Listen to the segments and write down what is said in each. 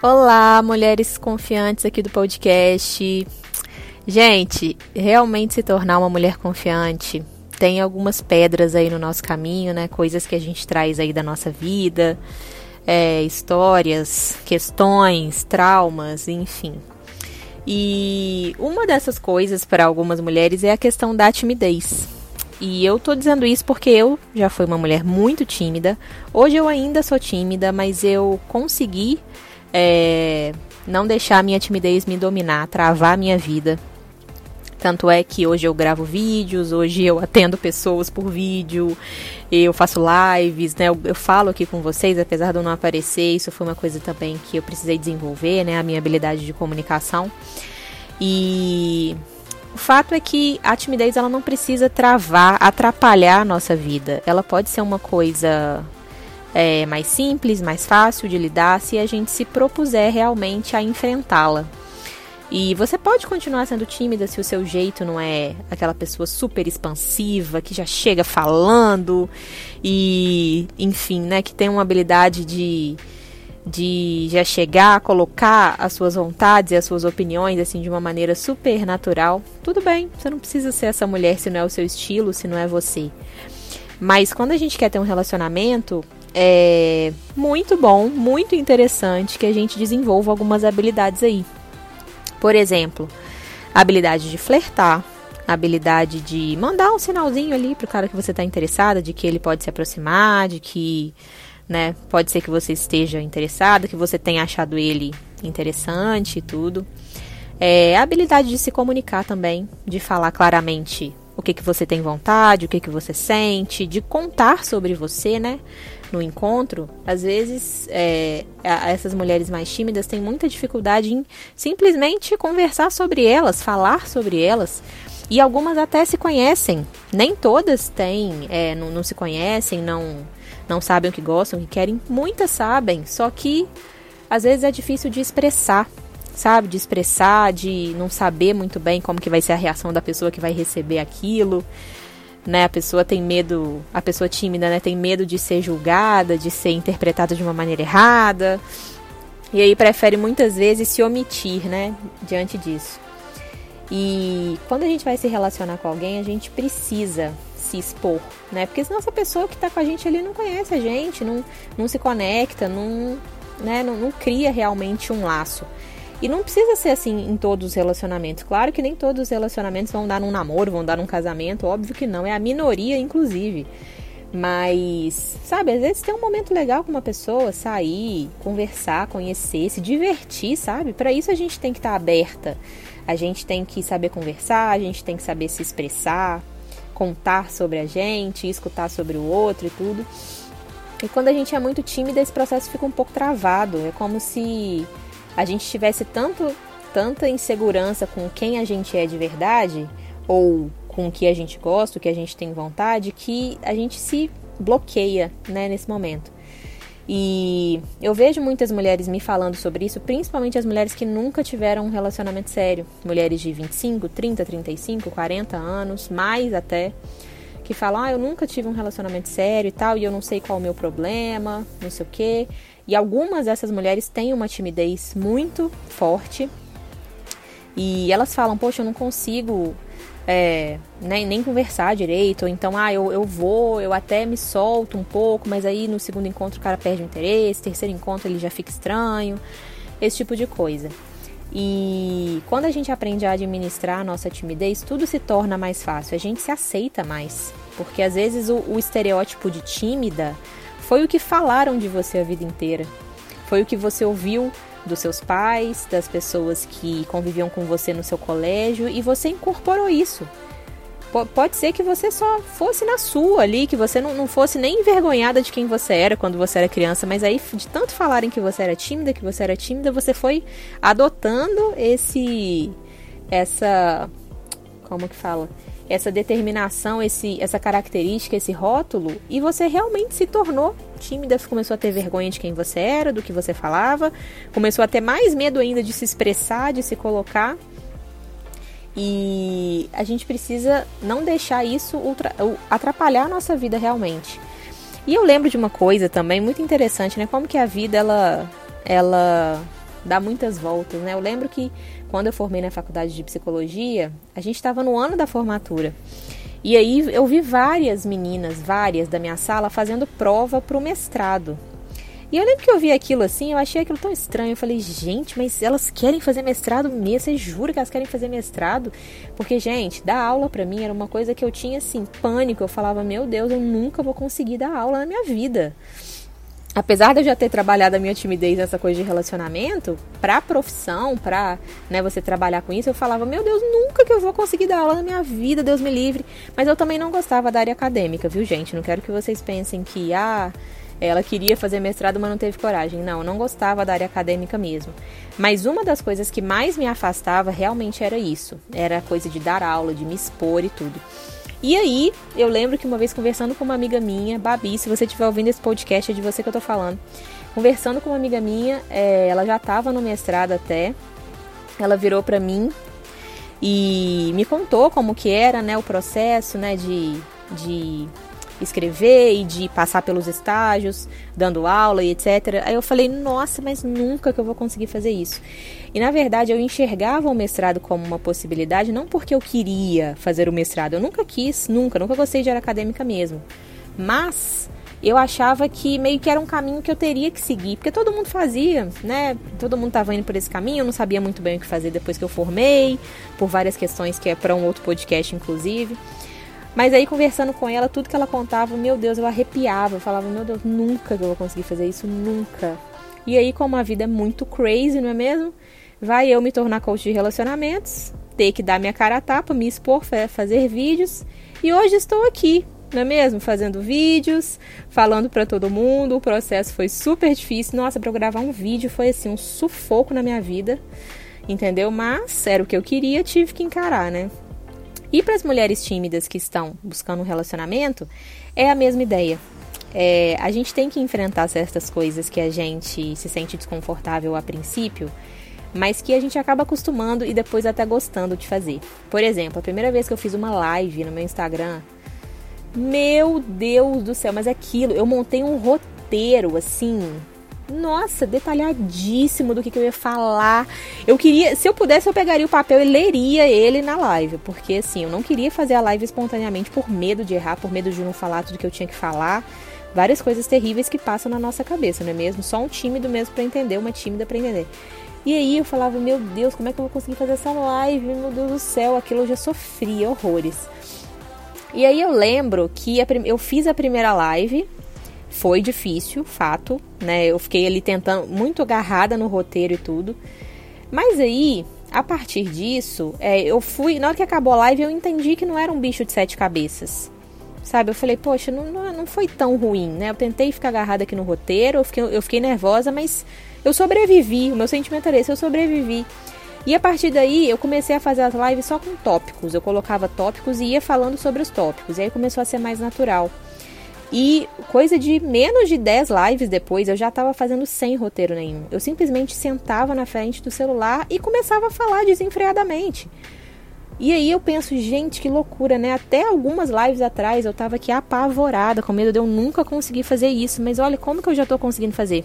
Olá, mulheres confiantes aqui do podcast. Gente, realmente se tornar uma mulher confiante tem algumas pedras aí no nosso caminho, né? Coisas que a gente traz aí da nossa vida, é, histórias, questões, traumas, enfim. E uma dessas coisas para algumas mulheres é a questão da timidez. E eu tô dizendo isso porque eu já fui uma mulher muito tímida. Hoje eu ainda sou tímida, mas eu consegui é, não deixar a minha timidez me dominar, travar a minha vida. Tanto é que hoje eu gravo vídeos, hoje eu atendo pessoas por vídeo, eu faço lives, né? Eu, eu, falo aqui com vocês, apesar de eu não aparecer, isso foi uma coisa também que eu precisei desenvolver, né? A minha habilidade de comunicação. E o fato é que a timidez ela não precisa travar, atrapalhar a nossa vida. Ela pode ser uma coisa é, mais simples, mais fácil de lidar se a gente se propuser realmente a enfrentá-la. E você pode continuar sendo tímida se o seu jeito não é aquela pessoa super expansiva, que já chega falando e, enfim, né, que tem uma habilidade de, de já chegar, colocar as suas vontades e as suas opiniões assim de uma maneira super natural. Tudo bem, você não precisa ser essa mulher se não é o seu estilo, se não é você. Mas quando a gente quer ter um relacionamento, é muito bom, muito interessante que a gente desenvolva algumas habilidades aí. Por exemplo, habilidade de flertar, habilidade de mandar um sinalzinho ali pro cara que você está interessada, de que ele pode se aproximar, de que, né, pode ser que você esteja interessada, que você tenha achado ele interessante e tudo. É, a habilidade de se comunicar também, de falar claramente o que, que você tem vontade, o que, que você sente, de contar sobre você, né? No encontro, às vezes é, essas mulheres mais tímidas têm muita dificuldade em simplesmente conversar sobre elas, falar sobre elas. E algumas até se conhecem. Nem todas têm, é, não, não se conhecem, não, não sabem o que gostam, o que querem. Muitas sabem, só que às vezes é difícil de expressar sabe, de expressar, de não saber muito bem como que vai ser a reação da pessoa que vai receber aquilo, né? A pessoa tem medo, a pessoa tímida, né, tem medo de ser julgada, de ser interpretada de uma maneira errada. E aí prefere muitas vezes se omitir, né, diante disso. E quando a gente vai se relacionar com alguém, a gente precisa se expor, né? Porque senão essa pessoa que está com a gente ali não conhece a gente, não, não se conecta, não, né, não, não cria realmente um laço. E não precisa ser assim em todos os relacionamentos. Claro que nem todos os relacionamentos vão dar num namoro, vão dar num casamento, óbvio que não, é a minoria, inclusive. Mas, sabe, às vezes tem um momento legal com uma pessoa, sair, conversar, conhecer, se divertir, sabe? Para isso a gente tem que estar tá aberta. A gente tem que saber conversar, a gente tem que saber se expressar, contar sobre a gente, escutar sobre o outro e tudo. E quando a gente é muito tímida, esse processo fica um pouco travado. É como se a gente tivesse tanto, tanta insegurança com quem a gente é de verdade, ou com o que a gente gosta, o que a gente tem vontade, que a gente se bloqueia né, nesse momento. E eu vejo muitas mulheres me falando sobre isso, principalmente as mulheres que nunca tiveram um relacionamento sério. Mulheres de 25, 30, 35, 40 anos, mais até, que falam: Ah, eu nunca tive um relacionamento sério e tal, e eu não sei qual é o meu problema, não sei o quê. E algumas dessas mulheres têm uma timidez muito forte. E elas falam, poxa, eu não consigo é, nem, nem conversar direito. Ou então, ah, eu, eu vou, eu até me solto um pouco, mas aí no segundo encontro o cara perde o interesse, terceiro encontro ele já fica estranho. Esse tipo de coisa. E quando a gente aprende a administrar a nossa timidez, tudo se torna mais fácil. A gente se aceita mais. Porque às vezes o, o estereótipo de tímida foi o que falaram de você a vida inteira. Foi o que você ouviu dos seus pais, das pessoas que conviviam com você no seu colégio e você incorporou isso. P pode ser que você só fosse na sua ali, que você não, não fosse nem envergonhada de quem você era quando você era criança, mas aí de tanto falarem que você era tímida, que você era tímida, você foi adotando esse essa como que fala? Essa determinação, esse, essa característica, esse rótulo, e você realmente se tornou tímida, começou a ter vergonha de quem você era, do que você falava, começou a ter mais medo ainda de se expressar, de se colocar. E a gente precisa não deixar isso ultra, atrapalhar a nossa vida realmente. E eu lembro de uma coisa também muito interessante, né? Como que a vida ela ela dá muitas voltas, né? Eu lembro que quando eu formei na faculdade de psicologia, a gente estava no ano da formatura. E aí eu vi várias meninas, várias da minha sala, fazendo prova para o mestrado. E eu lembro que eu vi aquilo assim, eu achei aquilo tão estranho. Eu falei, gente, mas elas querem fazer mestrado mesmo? Você jura que elas querem fazer mestrado? Porque, gente, dar aula para mim era uma coisa que eu tinha assim, pânico. Eu falava, meu Deus, eu nunca vou conseguir dar aula na minha vida apesar de eu já ter trabalhado a minha timidez nessa coisa de relacionamento, pra profissão, pra né, você trabalhar com isso, eu falava, meu Deus, nunca que eu vou conseguir dar aula na minha vida, Deus me livre. Mas eu também não gostava da área acadêmica, viu, gente? Não quero que vocês pensem que, ah, ela queria fazer mestrado, mas não teve coragem. Não, eu não gostava da área acadêmica mesmo. Mas uma das coisas que mais me afastava realmente era isso. Era a coisa de dar aula, de me expor e tudo. E aí, eu lembro que uma vez conversando com uma amiga minha, Babi, se você estiver ouvindo esse podcast, é de você que eu tô falando. Conversando com uma amiga minha, é, ela já estava no mestrado até. Ela virou para mim e me contou como que era, né, o processo, né, de, de escrever e de passar pelos estágios, dando aula e etc. Aí eu falei, nossa, mas nunca que eu vou conseguir fazer isso. E na verdade eu enxergava o mestrado como uma possibilidade, não porque eu queria fazer o mestrado, eu nunca quis, nunca, nunca gostei de área acadêmica mesmo. Mas eu achava que meio que era um caminho que eu teria que seguir, porque todo mundo fazia, né? Todo mundo estava indo por esse caminho, eu não sabia muito bem o que fazer depois que eu formei, por várias questões que é para um outro podcast, inclusive. Mas aí, conversando com ela, tudo que ela contava, meu Deus, eu arrepiava. Eu falava, meu Deus, nunca que eu vou conseguir fazer isso, nunca. E aí, como a vida é muito crazy, não é mesmo? Vai eu me tornar coach de relacionamentos, ter que dar minha cara a tapa, me expor, fazer vídeos. E hoje estou aqui, não é mesmo? Fazendo vídeos, falando para todo mundo. O processo foi super difícil. Nossa, para eu gravar um vídeo foi assim um sufoco na minha vida, entendeu? Mas era o que eu queria, tive que encarar, né? E para as mulheres tímidas que estão buscando um relacionamento, é a mesma ideia. É, a gente tem que enfrentar certas coisas que a gente se sente desconfortável a princípio, mas que a gente acaba acostumando e depois até gostando de fazer. Por exemplo, a primeira vez que eu fiz uma live no meu Instagram, meu Deus do céu, mas é aquilo, eu montei um roteiro assim, nossa, detalhadíssimo do que, que, eu ia falar. Eu queria, se eu pudesse, eu pegaria o papel e leria ele na live, porque assim, eu não queria fazer a live espontaneamente por medo de errar, por medo de não falar tudo que eu tinha que falar. Várias coisas terríveis que passam na nossa cabeça, não é mesmo? Só um tímido mesmo para entender, uma tímida para entender. E aí eu falava, meu Deus, como é que eu vou conseguir fazer essa live? Meu Deus do céu, aquilo eu já sofria horrores. E aí eu lembro que eu fiz a primeira live, foi difícil, fato, né? Eu fiquei ali tentando, muito agarrada no roteiro e tudo. Mas aí, a partir disso, é, eu fui. Na hora que acabou a live, eu entendi que não era um bicho de sete cabeças. Sabe? Eu falei, poxa, não, não, não foi tão ruim, né? Eu tentei ficar agarrada aqui no roteiro, eu fiquei, eu fiquei nervosa, mas eu sobrevivi. O meu sentimento era esse, eu sobrevivi. E a partir daí eu comecei a fazer as lives só com tópicos. Eu colocava tópicos e ia falando sobre os tópicos. E aí começou a ser mais natural. E coisa de menos de 10 lives depois, eu já estava fazendo sem roteiro nenhum. Eu simplesmente sentava na frente do celular e começava a falar desenfreadamente. E aí eu penso, gente, que loucura, né? Até algumas lives atrás eu estava aqui apavorada, com medo de eu nunca conseguir fazer isso. Mas olha como que eu já estou conseguindo fazer.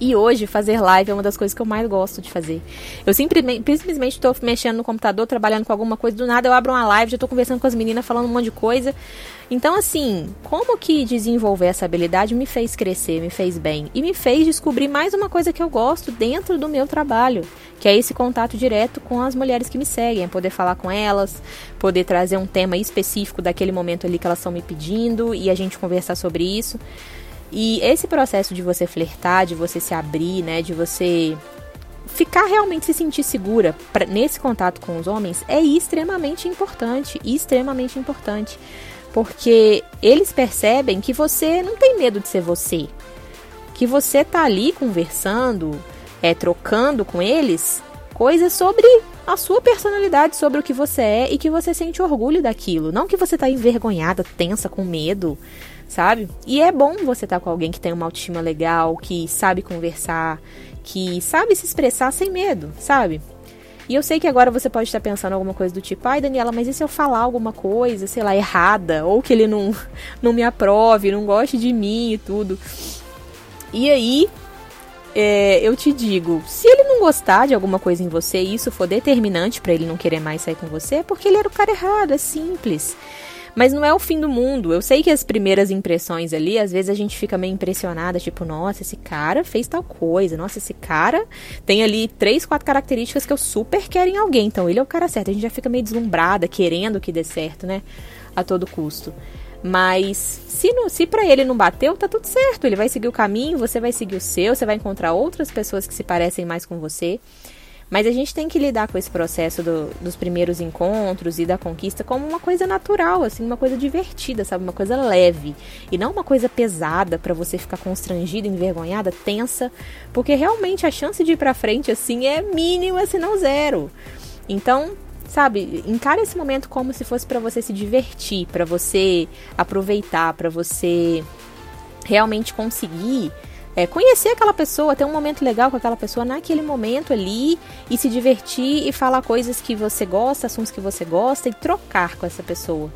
E hoje, fazer live é uma das coisas que eu mais gosto de fazer. Eu simplesmente, estou mexendo no computador, trabalhando com alguma coisa, do nada eu abro uma live, já estou conversando com as meninas, falando um monte de coisa. Então, assim, como que desenvolver essa habilidade me fez crescer, me fez bem e me fez descobrir mais uma coisa que eu gosto dentro do meu trabalho, que é esse contato direto com as mulheres que me seguem, é poder falar com elas, poder trazer um tema específico daquele momento ali que elas estão me pedindo e a gente conversar sobre isso. E esse processo de você flertar, de você se abrir, né, de você ficar realmente se sentir segura pra, nesse contato com os homens é extremamente importante, extremamente importante, porque eles percebem que você não tem medo de ser você, que você tá ali conversando, é trocando com eles coisas sobre a sua personalidade, sobre o que você é e que você sente orgulho daquilo, não que você tá envergonhada, tensa, com medo, sabe? E é bom você estar tá com alguém que tem uma autoestima legal, que sabe conversar, que sabe se expressar sem medo, sabe? E eu sei que agora você pode estar pensando alguma coisa do tipo, ai Daniela, mas e se eu falar alguma coisa, sei lá, errada, ou que ele não, não me aprove, não goste de mim e tudo. E aí, é, eu te digo, se ele não gostar de alguma coisa em você e isso for determinante para ele não querer mais sair com você, é porque ele era o cara errado, é simples. Mas não é o fim do mundo. Eu sei que as primeiras impressões ali, às vezes a gente fica meio impressionada, tipo, nossa, esse cara fez tal coisa, nossa, esse cara tem ali três, quatro características que eu super quero em alguém, então ele é o cara certo. A gente já fica meio deslumbrada, querendo que dê certo, né? A todo custo. Mas se, não, se para ele não bateu, tá tudo certo. Ele vai seguir o caminho, você vai seguir o seu, você vai encontrar outras pessoas que se parecem mais com você. Mas a gente tem que lidar com esse processo do, dos primeiros encontros e da conquista como uma coisa natural, assim, uma coisa divertida, sabe? Uma coisa leve. E não uma coisa pesada para você ficar constrangida, envergonhada, tensa. Porque realmente a chance de ir pra frente, assim, é mínima, se não zero. Então, sabe, encara esse momento como se fosse para você se divertir, para você aproveitar, para você realmente conseguir é, conhecer aquela pessoa, ter um momento legal com aquela pessoa naquele momento ali e se divertir e falar coisas que você gosta, assuntos que você gosta e trocar com essa pessoa.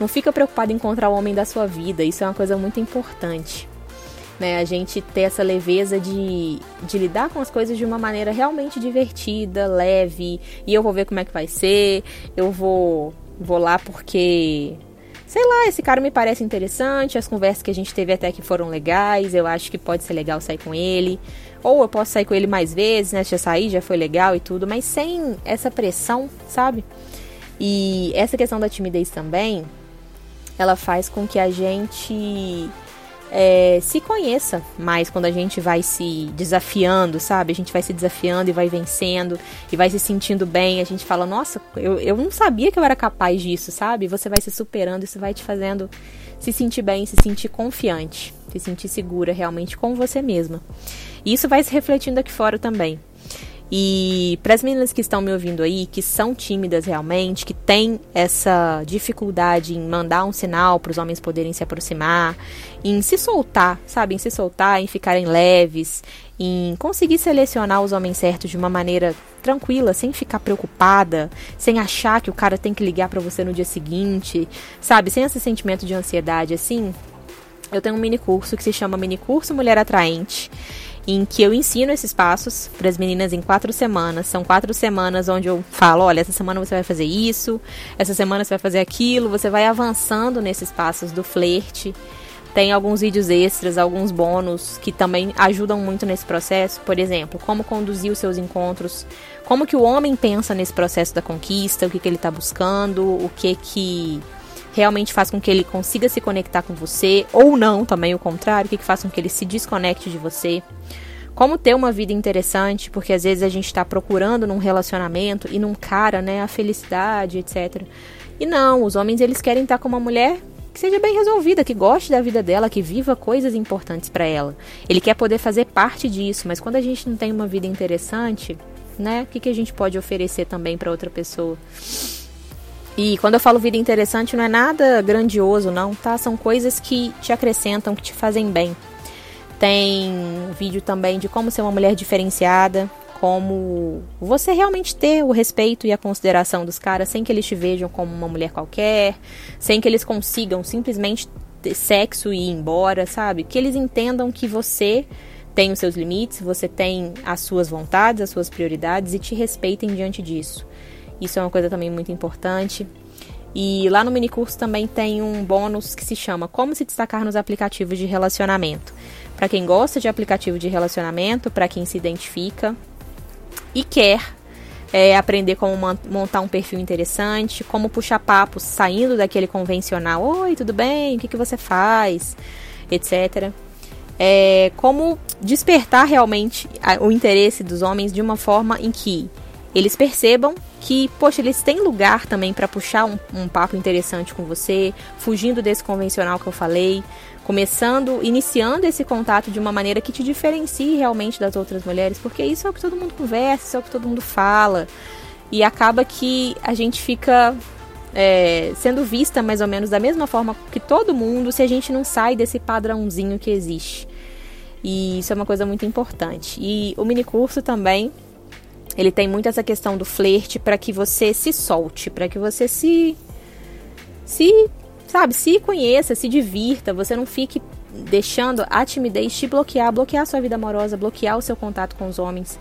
Não fica preocupado em encontrar o homem da sua vida, isso é uma coisa muito importante. Né, a gente ter essa leveza de, de lidar com as coisas de uma maneira realmente divertida, leve, e eu vou ver como é que vai ser, eu vou, vou lá porque sei lá, esse cara me parece interessante, as conversas que a gente teve até que foram legais, eu acho que pode ser legal sair com ele. Ou eu posso sair com ele mais vezes, né? Já saí, já foi legal e tudo, mas sem essa pressão, sabe? E essa questão da timidez também, ela faz com que a gente é, se conheça mais quando a gente vai se desafiando, sabe? A gente vai se desafiando e vai vencendo e vai se sentindo bem. A gente fala, nossa, eu, eu não sabia que eu era capaz disso, sabe? Você vai se superando, isso vai te fazendo se sentir bem, se sentir confiante, se sentir segura realmente com você mesma. E isso vai se refletindo aqui fora também. E para as meninas que estão me ouvindo aí, que são tímidas realmente, que têm essa dificuldade em mandar um sinal para os homens poderem se aproximar, em se soltar, sabe? Em se soltar, em ficarem leves, em conseguir selecionar os homens certos de uma maneira tranquila, sem ficar preocupada, sem achar que o cara tem que ligar para você no dia seguinte, sabe? Sem esse sentimento de ansiedade assim. Eu tenho um mini curso que se chama Mini Curso Mulher Atraente em que eu ensino esses passos para as meninas em quatro semanas. São quatro semanas onde eu falo: olha, essa semana você vai fazer isso, essa semana você vai fazer aquilo. Você vai avançando nesses passos do flerte. Tem alguns vídeos extras, alguns bônus que também ajudam muito nesse processo. Por exemplo, como conduzir os seus encontros, como que o homem pensa nesse processo da conquista, o que, que ele está buscando, o que que realmente faz com que ele consiga se conectar com você, ou não, também o contrário, o que, que faz com que ele se desconecte de você. Como ter uma vida interessante, porque às vezes a gente está procurando num relacionamento e num cara, né, a felicidade, etc. E não, os homens eles querem estar com uma mulher que seja bem resolvida, que goste da vida dela, que viva coisas importantes para ela. Ele quer poder fazer parte disso, mas quando a gente não tem uma vida interessante, né, o que, que a gente pode oferecer também para outra pessoa? E quando eu falo vida interessante, não é nada grandioso, não, tá? São coisas que te acrescentam, que te fazem bem. Tem um vídeo também de como ser uma mulher diferenciada, como você realmente ter o respeito e a consideração dos caras sem que eles te vejam como uma mulher qualquer, sem que eles consigam simplesmente ter sexo e ir embora, sabe? Que eles entendam que você tem os seus limites, você tem as suas vontades, as suas prioridades e te respeitem diante disso. Isso é uma coisa também muito importante. E lá no mini curso também tem um bônus que se chama Como se destacar nos aplicativos de relacionamento. Para quem gosta de aplicativo de relacionamento, para quem se identifica e quer é, aprender como montar um perfil interessante, como puxar papos saindo daquele convencional. Oi, tudo bem? O que, que você faz? Etc. É, como despertar realmente o interesse dos homens de uma forma em que eles percebam que, poxa, eles têm lugar também para puxar um, um, papo interessante com você, fugindo desse convencional que eu falei, começando, iniciando esse contato de uma maneira que te diferencie realmente das outras mulheres, porque isso é o que todo mundo conversa, isso é o que todo mundo fala, e acaba que a gente fica é, sendo vista mais ou menos da mesma forma que todo mundo se a gente não sai desse padrãozinho que existe. E isso é uma coisa muito importante. E o mini curso também ele tem muito essa questão do flerte para que você se solte, para que você se se, sabe, se conheça, se divirta, você não fique deixando a timidez te bloquear, bloquear a sua vida amorosa, bloquear o seu contato com os homens.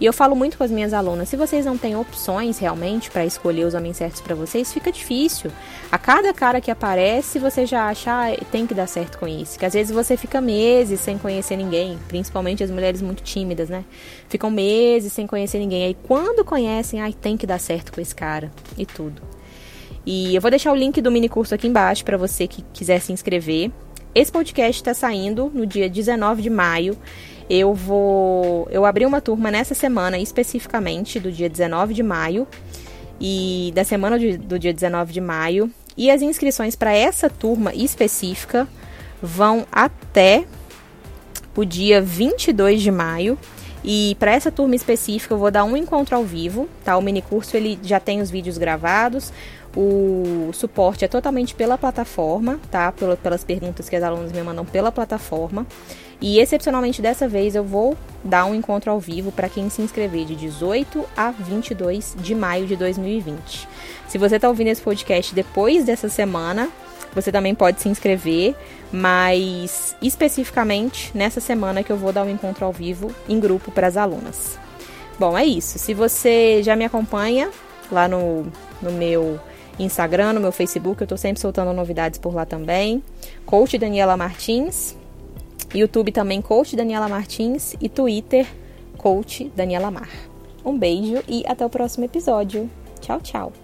E eu falo muito com as minhas alunas, se vocês não têm opções realmente para escolher os homens certos para vocês, fica difícil. A cada cara que aparece, você já acha, ah, tem que dar certo com isso. Que às vezes você fica meses sem conhecer ninguém, principalmente as mulheres muito tímidas, né? Ficam meses sem conhecer ninguém. Aí quando conhecem, ai, tem que dar certo com esse cara e tudo. E eu vou deixar o link do mini curso aqui embaixo para você que quiser se inscrever. Esse podcast está saindo no dia 19 de maio. Eu vou. Eu abri uma turma nessa semana, especificamente do dia 19 de maio. E da semana de, do dia 19 de maio. E as inscrições para essa turma específica vão até o dia 22 de maio. E para essa turma específica eu vou dar um encontro ao vivo, tá? O mini curso ele já tem os vídeos gravados. O suporte é totalmente pela plataforma, tá? Pelas perguntas que as alunas me mandam pela plataforma. E excepcionalmente dessa vez eu vou dar um encontro ao vivo para quem se inscrever de 18 a 22 de maio de 2020. Se você está ouvindo esse podcast depois dessa semana, você também pode se inscrever, mas especificamente nessa semana que eu vou dar um encontro ao vivo em grupo para as alunas. Bom, é isso. Se você já me acompanha lá no, no meu Instagram, no meu Facebook, eu estou sempre soltando novidades por lá também. Coach Daniela Martins. YouTube também, Coach Daniela Martins. E Twitter, Coach Daniela Mar. Um beijo e até o próximo episódio. Tchau, tchau.